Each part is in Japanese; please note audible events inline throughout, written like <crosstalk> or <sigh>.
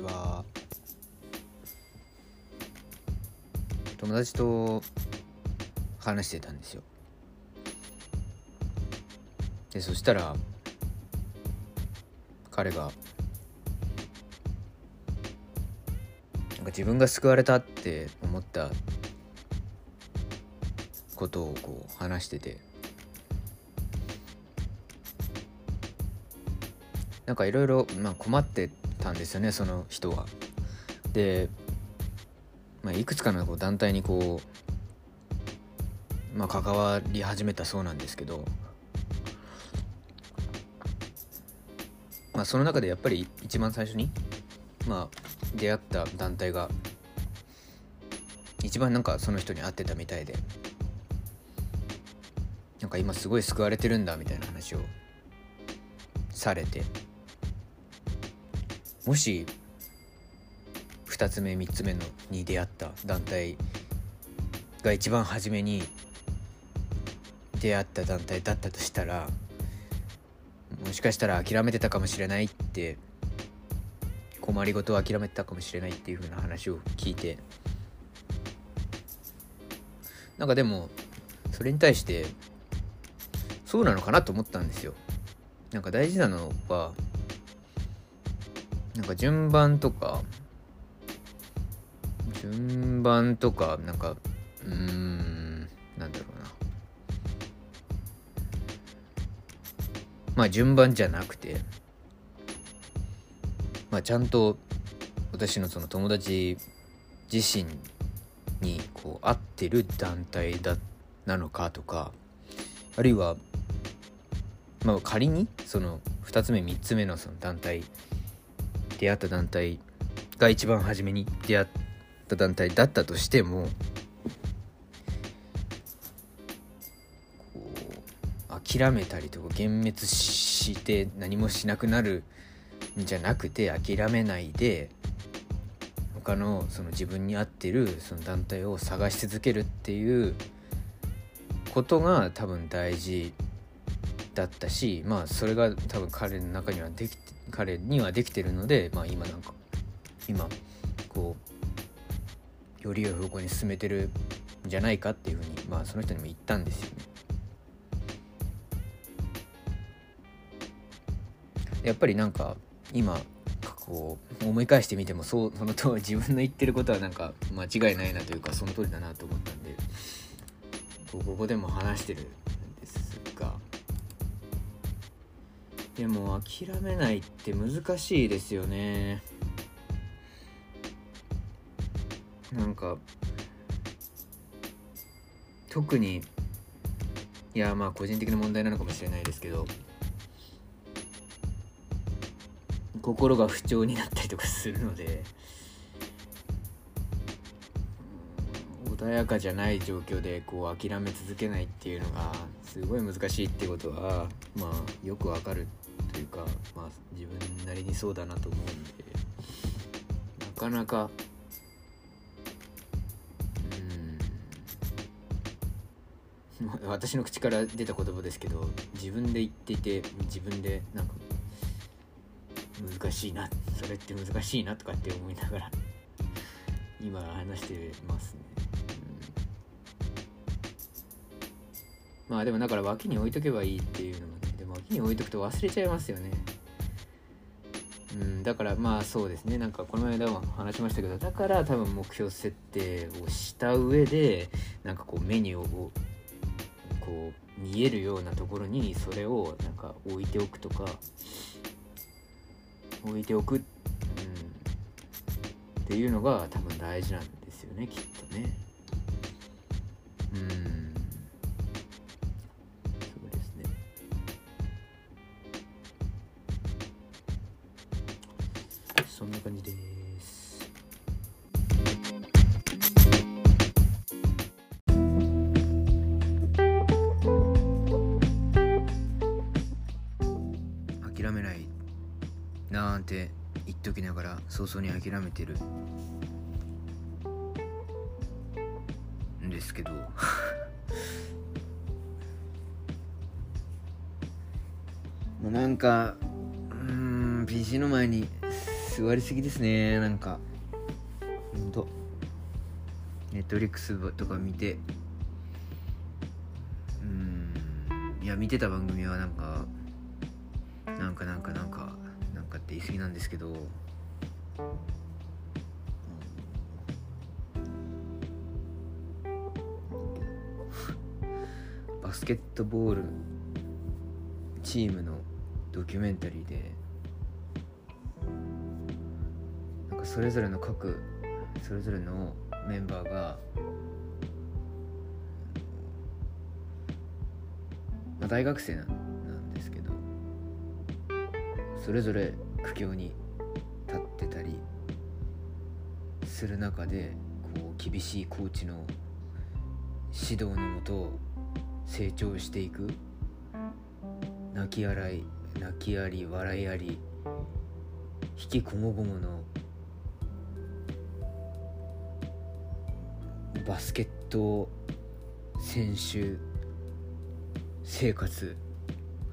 ちは。友達と話してたんですよ。でそしたら彼がなんか自分が救われたって思ったことをこう話してて。なんかいろいろ困ってたんですよねその人は。で、まあ、いくつかのこう団体にこう、まあ、関わり始めたそうなんですけど、まあ、その中でやっぱり一番最初に、まあ、出会った団体が一番なんかその人に会ってたみたいでなんか今すごい救われてるんだみたいな話をされてもし2つ目3つ目のに出会った団体が一番初めに出会った団体だったとしたらもしかしたら諦めてたかもしれないって困りごとを諦めてたかもしれないっていう風な話を聞いてなんかでもそれに対してそうなのかなと思ったんですよ。なんか大事なのはなんか順番とか順番とかなんかうーんなんだろうな。まあ順番じゃなくてまあちゃんと私のその友達自身にこう合ってる団体だなのかとかあるいはまあ仮にその2つ目3つ目のその団体出会った団体が一番初めに出会った団体だったとしてもこう諦めたりとか幻滅して何もしなくなるんじゃなくて諦めないで他のその自分に合ってるその団体を探し続けるっていうことが多分大事だったしまあそれが多分彼の中にはでき彼にはできてるので、まあ、今なんか今こうより良い方向に進めてるんじゃないかっていうふうに、まあ、その人にも言ったんですよね。やっぱりなんか今こう思い返してみてもそうその通り自分の言ってることはなんか間違いないなというかその通りだなと思ったんでここでも話してるでも諦めないって難しいですよね。なんか特にいやまあ個人的な問題なのかもしれないですけど心が不調になったりとかするので穏やかじゃない状況でこう諦め続けないっていうのがすごい難しいってことはまあよくわかるというか、まあ、自分なりにそうだなと思うんで。なかなか。うん。私の口から出た言葉ですけど自分で言っていて自分でなんか難しいなそれって難しいなとかって思いながら今話してますね、うん、まあでもだから脇に置いとけばいいっていうのも脇に置いとくと忘れちゃいますよね。うん、だからまあそうですねなんかこの間も話しましたけどだから多分目標設定をした上でなんかこうメニューをこう見えるようなところにそれをなんか置いておくとか置いておく、うん、っていうのが多分大事なんですよねきっとね。なんて言っときながら早々に諦めてる。んですけど。<laughs> もうなんかうん PC の前に座りすぎですね。なんか。ほんと。ネットリックスとか見て。うん。いや見てた番組はなんかなんかなんかなんか。かって言い過ぎなんですけど <laughs> バスケットボールチームのドキュメンタリーでなんかそれぞれの各それぞれのメンバーが、大学生なんそれぞれ苦境に立ってたりする中でこう厳しいコーチの指導のもと成長していく泣き笑い泣きあり笑いあり引きこもごものバスケット選手生活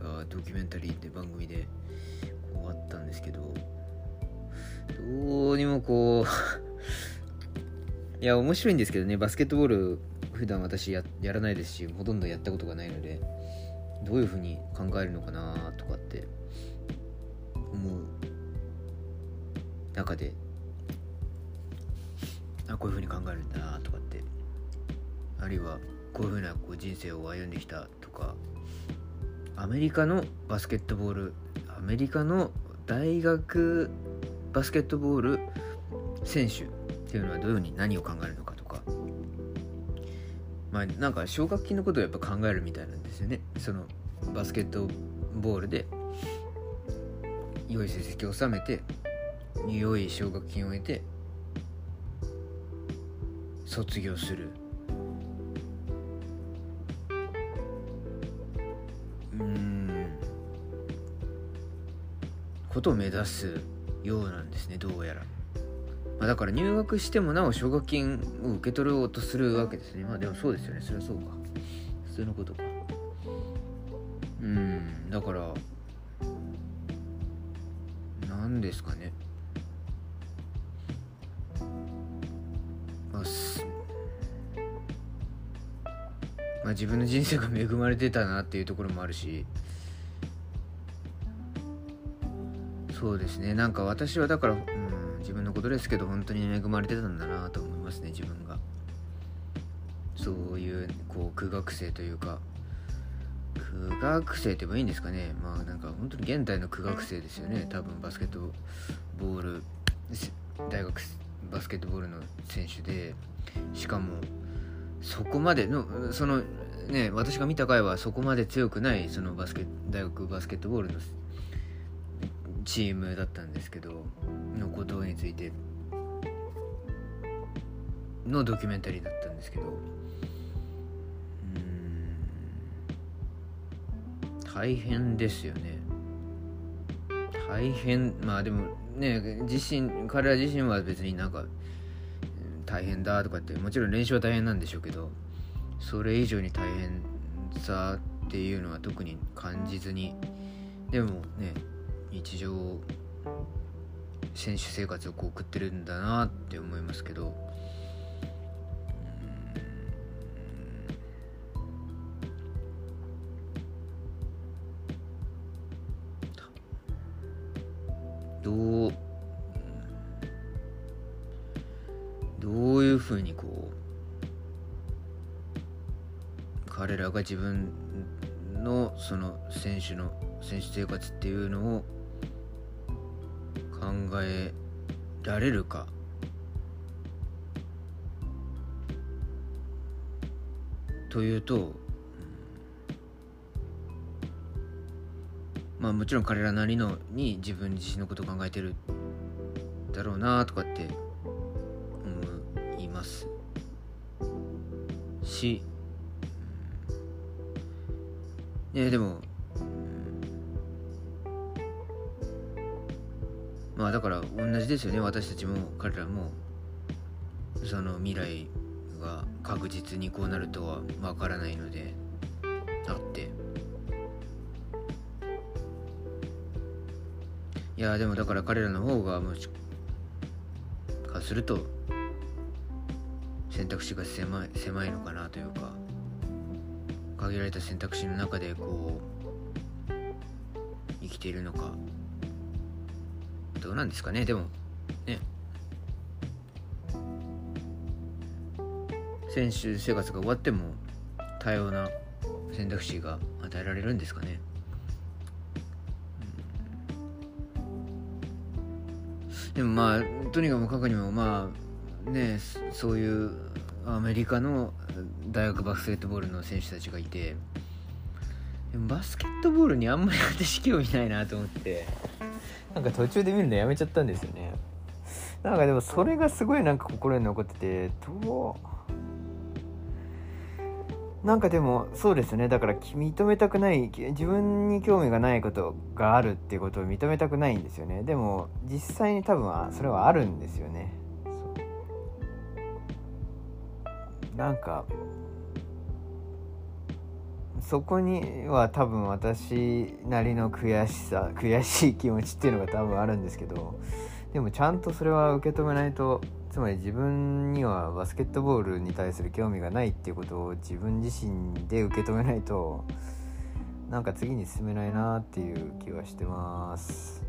がドキュメンタリーって番組でったんですけどどうにもこう <laughs> いや面白いんですけどねバスケットボール普段私ややらないですしほとんどやったことがないのでどういうふうに考えるのかなとかって思う中であこういうふうに考えるんだなとかってあるいはこういうふうなこう人生を歩んできたとかアメリカのバスケットボールアメリカの大学バスケットボール選手っていうのはどういうふうに何を考えるのかとか。まあなんか奨学金のことをやっぱ考えるみたいなんですよね。そのバスケットボールで良い成績を収めて良い奨学金を得て卒業する。ことを目指すようなんですねどうやら、まあ、だから入学してもなお奨学金を受け取ろうとするわけですね。まあでもそうですよね。それはそうか。普通のことか。うん。だから何ですかね。まあすまあ自分の人生が恵まれてたなっていうところもあるし。そうですね。なんか私はだから、うん、自分のことですけど本当に恵まれてたんだなと思いますね自分が。そういうこう苦学生というか。苦学生って言えばいいんですかね。まあなんか本当に現代の苦学生ですよね。多分バスケットボール大学バスケットボールの選手で。しかもそこまでのそのね私が見た回はそこまで強くないそのバスケ大学バスケットボールのチームだったんですけどのことについてのドキュメンタリーだったんですけど大変ですよね。大変まあでもね自身彼ら自身は別になんか大変だとかってもちろん練習は大変なんでしょうけどそれ以上に大変さっていうのは特に感じずにでもね日常選手生活をこう送ってるんだなって思いますけど。どうどういうふうにこう彼らが自分のその選手の選手生活っていうのを考えられるか？というとまあもちろん彼らなりのに自分自身のことを考えてるだろうなとかって思いますし、ねでもまあだから同じですよね。私たちも彼らもその未来が確実にこうなるとはわからないのであって。いやでもだから彼らの方がもしかすると選択肢が狭い狭いのかなというか限られた選択肢の中でこう生きているのか。どうなんですかね。でもね。選手生活が終わっても多様な選択肢が与えられるんですかね、うん、でもまあとにかく過去にもまあねそういうアメリカの大学バスケットボールの選手たちがいてでもバスケットボールにあんまり私興味ないなと思って。なんか途中で見るのやめちゃったんですよね。なんかでもそれがすごいなんか心に残っててどう？なんかでもそうですね。だから認めたくない自分に興味がないことがあるっていうことを認めたくないんですよね。でも実際に多分それはあるんですよね。なんかそこには多分私なりの悔しさ悔しい気持ちっていうのが多分あるんですけどでもちゃんとそれは受け止めないとつまり自分にはバスケットボールに対する興味がないっていうことを自分自身で受け止めないとなんか次に進めないなっていう気はしてます。